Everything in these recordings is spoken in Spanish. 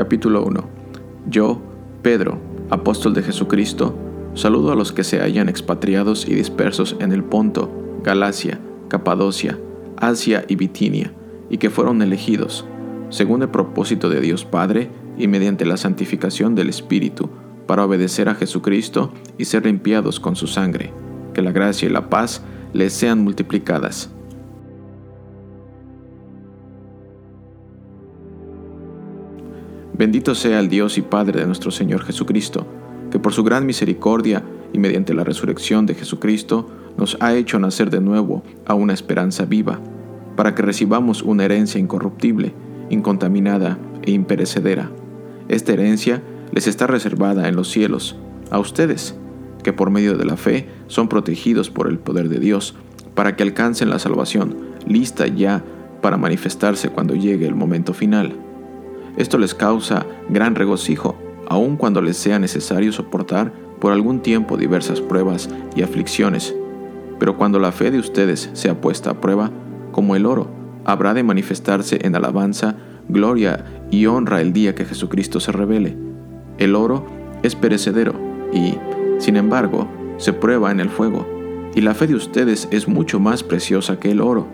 Capítulo 1 Yo, Pedro, apóstol de Jesucristo, saludo a los que se hallan expatriados y dispersos en el Ponto, Galacia, Capadocia, Asia y Bitinia, y que fueron elegidos, según el propósito de Dios Padre y mediante la santificación del Espíritu, para obedecer a Jesucristo y ser limpiados con su sangre. Que la gracia y la paz les sean multiplicadas. Bendito sea el Dios y Padre de nuestro Señor Jesucristo, que por su gran misericordia y mediante la resurrección de Jesucristo nos ha hecho nacer de nuevo a una esperanza viva, para que recibamos una herencia incorruptible, incontaminada e imperecedera. Esta herencia les está reservada en los cielos, a ustedes, que por medio de la fe son protegidos por el poder de Dios, para que alcancen la salvación, lista ya para manifestarse cuando llegue el momento final. Esto les causa gran regocijo, aun cuando les sea necesario soportar por algún tiempo diversas pruebas y aflicciones. Pero cuando la fe de ustedes sea puesta a prueba, como el oro, habrá de manifestarse en alabanza, gloria y honra el día que Jesucristo se revele. El oro es perecedero y, sin embargo, se prueba en el fuego, y la fe de ustedes es mucho más preciosa que el oro.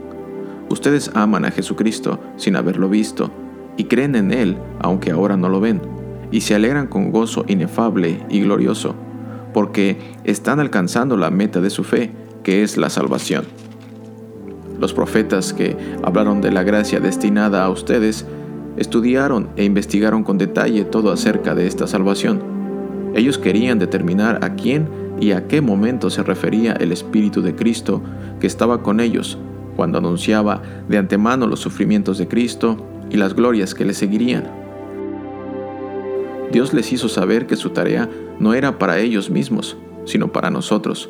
Ustedes aman a Jesucristo sin haberlo visto, y creen en Él aunque ahora no lo ven, y se alegran con gozo inefable y glorioso, porque están alcanzando la meta de su fe, que es la salvación. Los profetas que hablaron de la gracia destinada a ustedes estudiaron e investigaron con detalle todo acerca de esta salvación. Ellos querían determinar a quién y a qué momento se refería el Espíritu de Cristo que estaba con ellos cuando anunciaba de antemano los sufrimientos de Cristo y las glorias que le seguirían. Dios les hizo saber que su tarea no era para ellos mismos, sino para nosotros,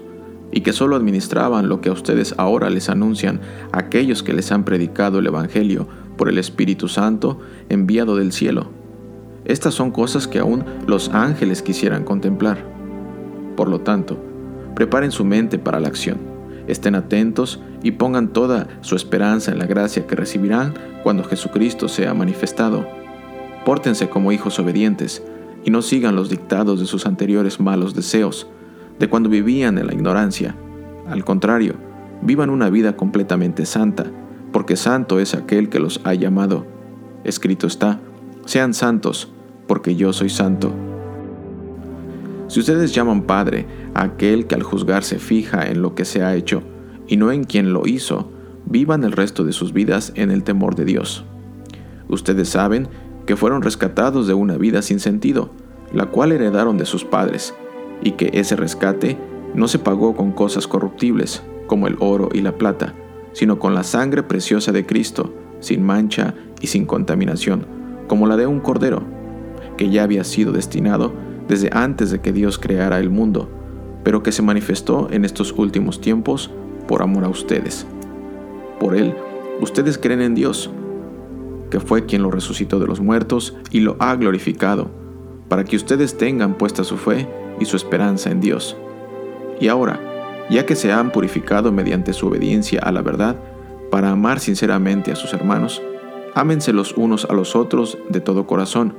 y que solo administraban lo que a ustedes ahora les anuncian aquellos que les han predicado el Evangelio por el Espíritu Santo enviado del cielo. Estas son cosas que aún los ángeles quisieran contemplar. Por lo tanto, preparen su mente para la acción Estén atentos y pongan toda su esperanza en la gracia que recibirán cuando Jesucristo sea manifestado. Pórtense como hijos obedientes y no sigan los dictados de sus anteriores malos deseos, de cuando vivían en la ignorancia. Al contrario, vivan una vida completamente santa, porque santo es aquel que los ha llamado. Escrito está, sean santos, porque yo soy santo. Si ustedes llaman Padre a aquel que al juzgar se fija en lo que se ha hecho y no en quien lo hizo, vivan el resto de sus vidas en el temor de Dios. Ustedes saben que fueron rescatados de una vida sin sentido, la cual heredaron de sus padres, y que ese rescate no se pagó con cosas corruptibles, como el oro y la plata, sino con la sangre preciosa de Cristo, sin mancha y sin contaminación, como la de un cordero, que ya había sido destinado desde antes de que Dios creara el mundo, pero que se manifestó en estos últimos tiempos por amor a ustedes. Por Él, ustedes creen en Dios, que fue quien lo resucitó de los muertos y lo ha glorificado, para que ustedes tengan puesta su fe y su esperanza en Dios. Y ahora, ya que se han purificado mediante su obediencia a la verdad, para amar sinceramente a sus hermanos, ámense los unos a los otros de todo corazón,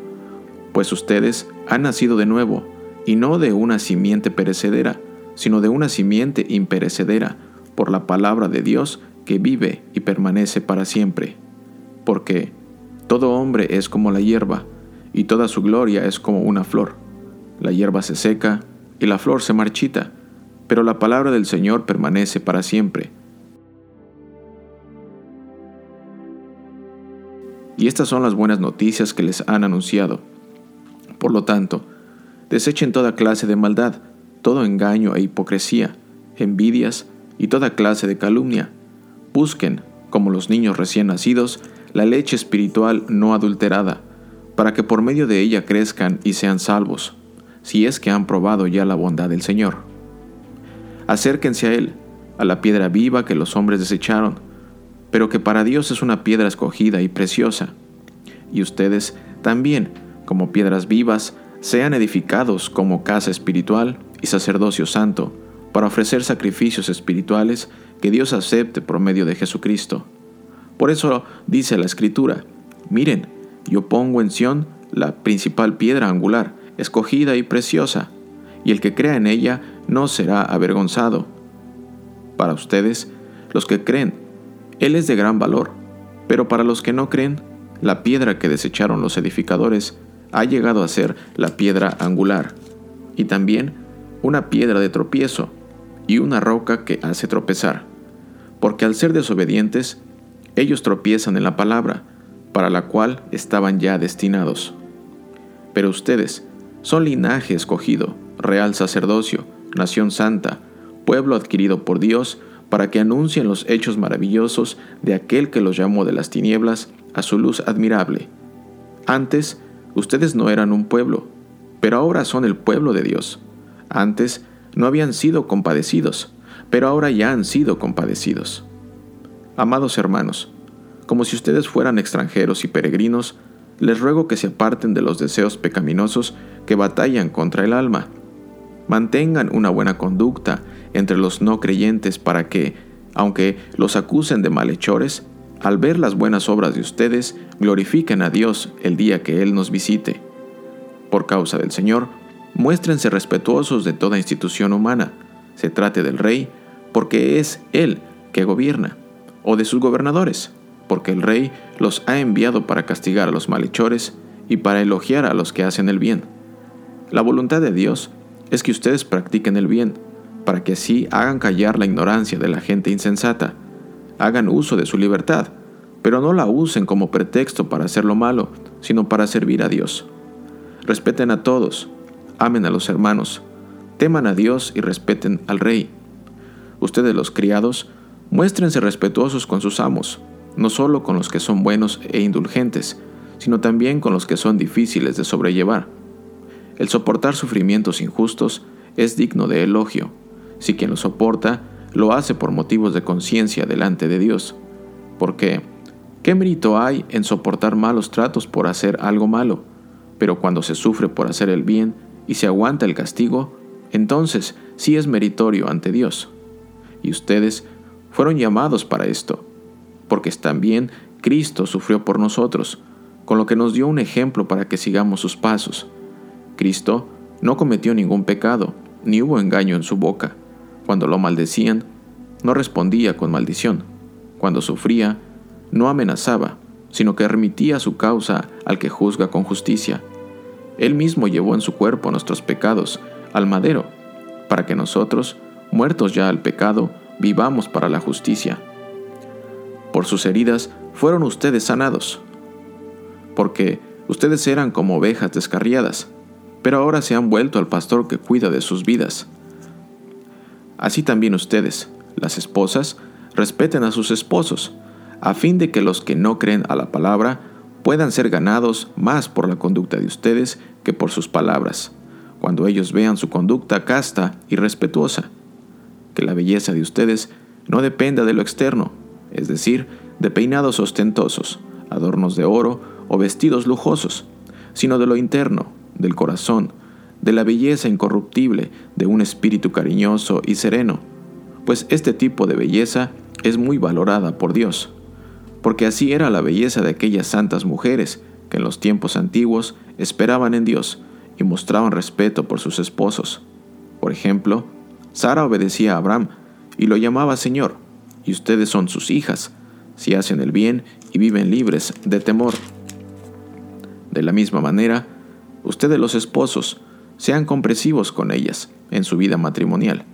pues ustedes han nacido de nuevo, y no de una simiente perecedera, sino de una simiente imperecedera, por la palabra de Dios que vive y permanece para siempre. Porque todo hombre es como la hierba, y toda su gloria es como una flor. La hierba se seca y la flor se marchita, pero la palabra del Señor permanece para siempre. Y estas son las buenas noticias que les han anunciado. Por lo tanto, desechen toda clase de maldad, todo engaño e hipocresía, envidias y toda clase de calumnia. Busquen, como los niños recién nacidos, la leche espiritual no adulterada, para que por medio de ella crezcan y sean salvos, si es que han probado ya la bondad del Señor. Acérquense a Él, a la piedra viva que los hombres desecharon, pero que para Dios es una piedra escogida y preciosa. Y ustedes también, como piedras vivas, sean edificados como casa espiritual y sacerdocio santo, para ofrecer sacrificios espirituales que Dios acepte por medio de Jesucristo. Por eso dice la Escritura, miren, yo pongo en Sión la principal piedra angular, escogida y preciosa, y el que crea en ella no será avergonzado. Para ustedes, los que creen, Él es de gran valor, pero para los que no creen, la piedra que desecharon los edificadores ha llegado a ser la piedra angular, y también una piedra de tropiezo y una roca que hace tropezar, porque al ser desobedientes, ellos tropiezan en la palabra, para la cual estaban ya destinados. Pero ustedes son linaje escogido, real sacerdocio, nación santa, pueblo adquirido por Dios, para que anuncien los hechos maravillosos de aquel que los llamó de las tinieblas a su luz admirable. Antes, ustedes no eran un pueblo, pero ahora son el pueblo de Dios. Antes, no habían sido compadecidos, pero ahora ya han sido compadecidos. Amados hermanos, como si ustedes fueran extranjeros y peregrinos, les ruego que se aparten de los deseos pecaminosos que batallan contra el alma. Mantengan una buena conducta entre los no creyentes para que, aunque los acusen de malhechores, al ver las buenas obras de ustedes, glorifiquen a Dios el día que Él nos visite. Por causa del Señor, muéstrense respetuosos de toda institución humana, se trate del rey, porque es Él que gobierna, o de sus gobernadores, porque el rey los ha enviado para castigar a los malhechores y para elogiar a los que hacen el bien. La voluntad de Dios es que ustedes practiquen el bien, para que así hagan callar la ignorancia de la gente insensata, hagan uso de su libertad, pero no la usen como pretexto para hacer lo malo, sino para servir a Dios. Respeten a todos, amen a los hermanos, teman a Dios y respeten al rey. Ustedes los criados, muéstrense respetuosos con sus amos, no solo con los que son buenos e indulgentes, sino también con los que son difíciles de sobrellevar. El soportar sufrimientos injustos es digno de elogio, si quien lo soporta lo hace por motivos de conciencia delante de Dios. Porque, ¿qué mérito hay en soportar malos tratos por hacer algo malo? Pero cuando se sufre por hacer el bien y se aguanta el castigo, entonces sí es meritorio ante Dios. Y ustedes fueron llamados para esto porque también Cristo sufrió por nosotros, con lo que nos dio un ejemplo para que sigamos sus pasos. Cristo no cometió ningún pecado, ni hubo engaño en su boca. Cuando lo maldecían, no respondía con maldición. Cuando sufría, no amenazaba, sino que remitía su causa al que juzga con justicia. Él mismo llevó en su cuerpo nuestros pecados al madero, para que nosotros, muertos ya al pecado, vivamos para la justicia por sus heridas fueron ustedes sanados. Porque ustedes eran como ovejas descarriadas, pero ahora se han vuelto al pastor que cuida de sus vidas. Así también ustedes, las esposas, respeten a sus esposos, a fin de que los que no creen a la palabra puedan ser ganados más por la conducta de ustedes que por sus palabras, cuando ellos vean su conducta casta y respetuosa. Que la belleza de ustedes no dependa de lo externo, es decir, de peinados ostentosos, adornos de oro o vestidos lujosos, sino de lo interno, del corazón, de la belleza incorruptible de un espíritu cariñoso y sereno, pues este tipo de belleza es muy valorada por Dios, porque así era la belleza de aquellas santas mujeres que en los tiempos antiguos esperaban en Dios y mostraban respeto por sus esposos. Por ejemplo, Sara obedecía a Abraham y lo llamaba Señor, y ustedes son sus hijas, si hacen el bien y viven libres de temor. De la misma manera, ustedes los esposos, sean comprensivos con ellas en su vida matrimonial,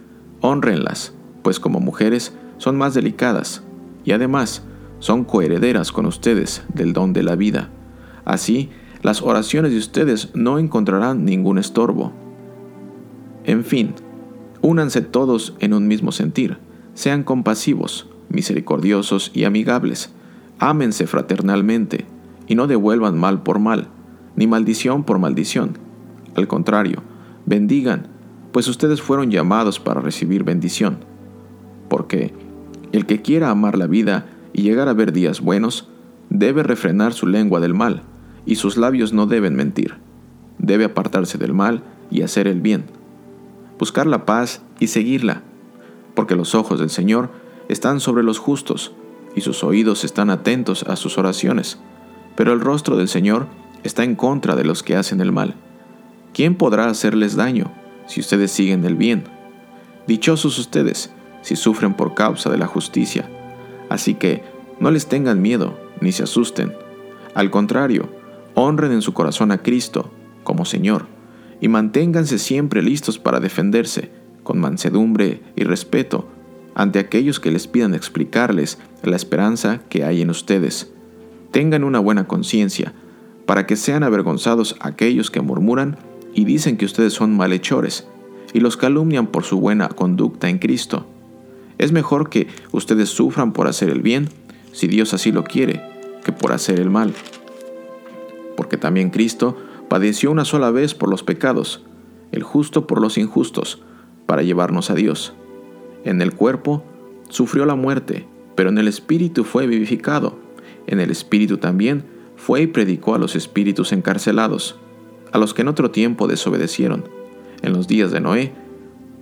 honrenlas, pues como mujeres son más delicadas y además son coherederas con ustedes del don de la vida. Así, las oraciones de ustedes no encontrarán ningún estorbo. En fin, únanse todos en un mismo sentir, sean compasivos, misericordiosos y amigables. Ámense fraternalmente y no devuelvan mal por mal, ni maldición por maldición. Al contrario, bendigan, pues ustedes fueron llamados para recibir bendición. Porque el que quiera amar la vida y llegar a ver días buenos, debe refrenar su lengua del mal, y sus labios no deben mentir. Debe apartarse del mal y hacer el bien. Buscar la paz y seguirla porque los ojos del Señor están sobre los justos, y sus oídos están atentos a sus oraciones, pero el rostro del Señor está en contra de los que hacen el mal. ¿Quién podrá hacerles daño si ustedes siguen el bien? Dichosos ustedes si sufren por causa de la justicia. Así que no les tengan miedo ni se asusten. Al contrario, honren en su corazón a Cristo como Señor y manténganse siempre listos para defenderse con mansedumbre y respeto ante aquellos que les pidan explicarles la esperanza que hay en ustedes. Tengan una buena conciencia, para que sean avergonzados aquellos que murmuran y dicen que ustedes son malhechores, y los calumnian por su buena conducta en Cristo. Es mejor que ustedes sufran por hacer el bien, si Dios así lo quiere, que por hacer el mal. Porque también Cristo padeció una sola vez por los pecados, el justo por los injustos, para llevarnos a Dios. En el cuerpo sufrió la muerte, pero en el espíritu fue vivificado. En el espíritu también fue y predicó a los espíritus encarcelados, a los que en otro tiempo desobedecieron, en los días de Noé,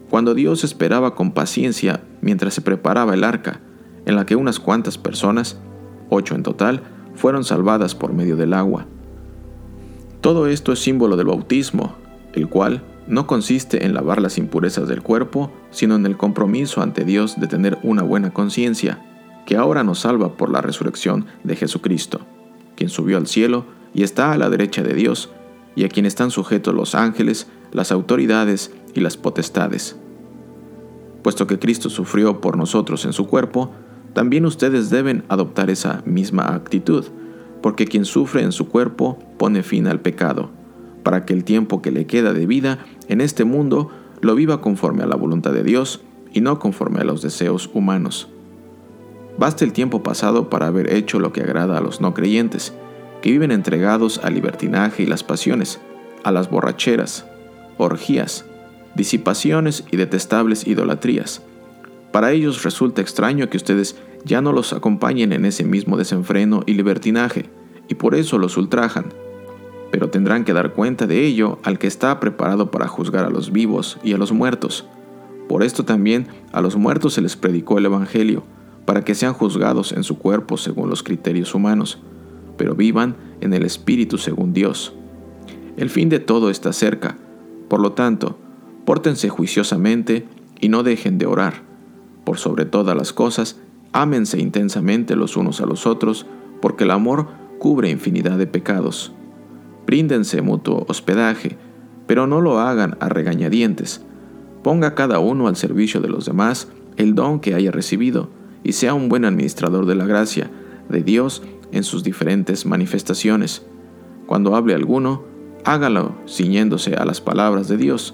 cuando Dios esperaba con paciencia mientras se preparaba el arca, en la que unas cuantas personas, ocho en total, fueron salvadas por medio del agua. Todo esto es símbolo del bautismo, el cual no consiste en lavar las impurezas del cuerpo, sino en el compromiso ante Dios de tener una buena conciencia, que ahora nos salva por la resurrección de Jesucristo, quien subió al cielo y está a la derecha de Dios, y a quien están sujetos los ángeles, las autoridades y las potestades. Puesto que Cristo sufrió por nosotros en su cuerpo, también ustedes deben adoptar esa misma actitud, porque quien sufre en su cuerpo pone fin al pecado para que el tiempo que le queda de vida en este mundo lo viva conforme a la voluntad de Dios y no conforme a los deseos humanos. Basta el tiempo pasado para haber hecho lo que agrada a los no creyentes, que viven entregados al libertinaje y las pasiones, a las borracheras, orgías, disipaciones y detestables idolatrías. Para ellos resulta extraño que ustedes ya no los acompañen en ese mismo desenfreno y libertinaje, y por eso los ultrajan pero tendrán que dar cuenta de ello al que está preparado para juzgar a los vivos y a los muertos. Por esto también a los muertos se les predicó el Evangelio, para que sean juzgados en su cuerpo según los criterios humanos, pero vivan en el Espíritu según Dios. El fin de todo está cerca, por lo tanto, pórtense juiciosamente y no dejen de orar. Por sobre todas las cosas, ámense intensamente los unos a los otros, porque el amor cubre infinidad de pecados. Bríndense mutuo hospedaje, pero no lo hagan a regañadientes. Ponga cada uno al servicio de los demás el don que haya recibido y sea un buen administrador de la gracia de Dios en sus diferentes manifestaciones. Cuando hable alguno, hágalo ciñéndose a las palabras de Dios.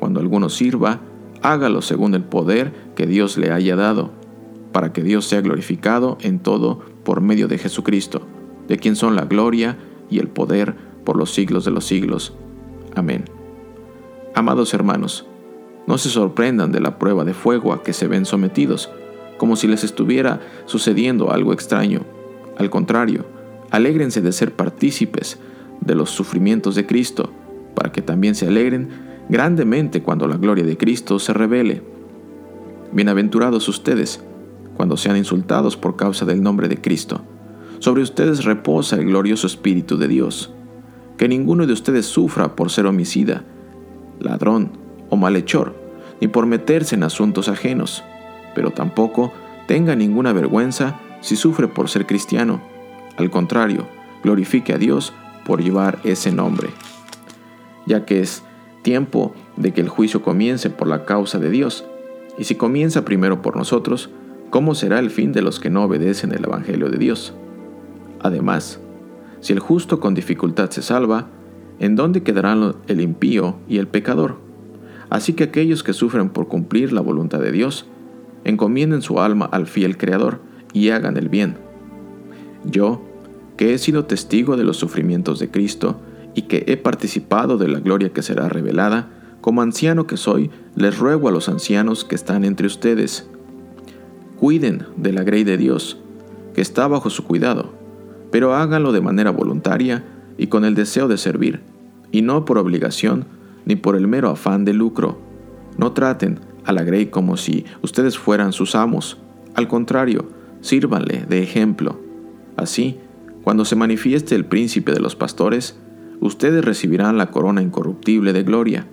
Cuando alguno sirva, hágalo según el poder que Dios le haya dado, para que Dios sea glorificado en todo por medio de Jesucristo, de quien son la gloria y el poder por los siglos de los siglos. Amén. Amados hermanos, no se sorprendan de la prueba de fuego a que se ven sometidos, como si les estuviera sucediendo algo extraño. Al contrario, alégrense de ser partícipes de los sufrimientos de Cristo, para que también se alegren grandemente cuando la gloria de Cristo se revele. Bienaventurados ustedes, cuando sean insultados por causa del nombre de Cristo. Sobre ustedes reposa el glorioso Espíritu de Dios que ninguno de ustedes sufra por ser homicida, ladrón o malhechor, ni por meterse en asuntos ajenos, pero tampoco tenga ninguna vergüenza si sufre por ser cristiano. Al contrario, glorifique a Dios por llevar ese nombre, ya que es tiempo de que el juicio comience por la causa de Dios, y si comienza primero por nosotros, ¿cómo será el fin de los que no obedecen el Evangelio de Dios? Además, si el justo con dificultad se salva, ¿en dónde quedarán el impío y el pecador? Así que aquellos que sufren por cumplir la voluntad de Dios, encomienden su alma al fiel Creador y hagan el bien. Yo, que he sido testigo de los sufrimientos de Cristo y que he participado de la gloria que será revelada, como anciano que soy, les ruego a los ancianos que están entre ustedes, cuiden de la grey de Dios, que está bajo su cuidado pero háganlo de manera voluntaria y con el deseo de servir, y no por obligación ni por el mero afán de lucro. No traten a la Grey como si ustedes fueran sus amos, al contrario, sírvanle de ejemplo. Así, cuando se manifieste el príncipe de los pastores, ustedes recibirán la corona incorruptible de gloria.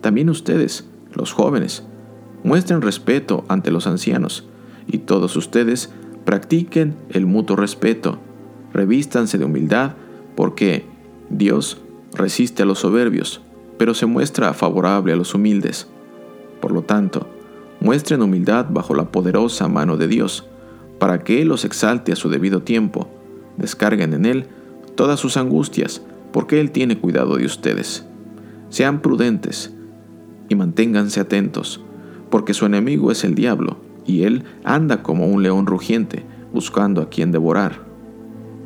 También ustedes, los jóvenes, muestren respeto ante los ancianos, y todos ustedes practiquen el mutuo respeto, revístanse de humildad, porque Dios resiste a los soberbios, pero se muestra favorable a los humildes. Por lo tanto, muestren humildad bajo la poderosa mano de Dios, para que Él los exalte a su debido tiempo, descarguen en Él todas sus angustias, porque Él tiene cuidado de ustedes. Sean prudentes y manténganse atentos, porque su enemigo es el diablo, y él anda como un león rugiente, buscando a quien devorar.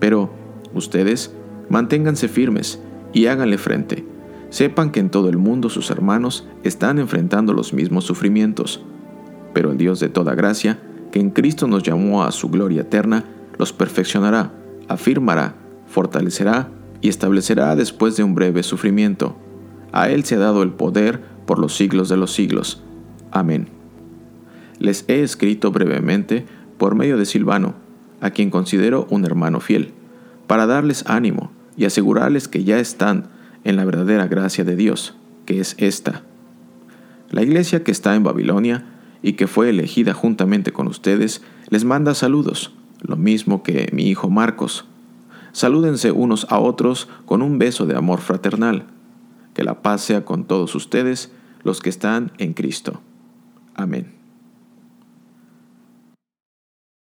Pero ustedes manténganse firmes y háganle frente. Sepan que en todo el mundo sus hermanos están enfrentando los mismos sufrimientos. Pero el Dios de toda gracia, que en Cristo nos llamó a su gloria eterna, los perfeccionará, afirmará, fortalecerá y establecerá después de un breve sufrimiento. A Él se ha dado el poder por los siglos de los siglos. Amén. Les he escrito brevemente por medio de Silvano, a quien considero un hermano fiel, para darles ánimo y asegurarles que ya están en la verdadera gracia de Dios, que es esta. La iglesia que está en Babilonia y que fue elegida juntamente con ustedes les manda saludos, lo mismo que mi hijo Marcos. Salúdense unos a otros con un beso de amor fraternal. Que la paz sea con todos ustedes, los que están en Cristo. Amén.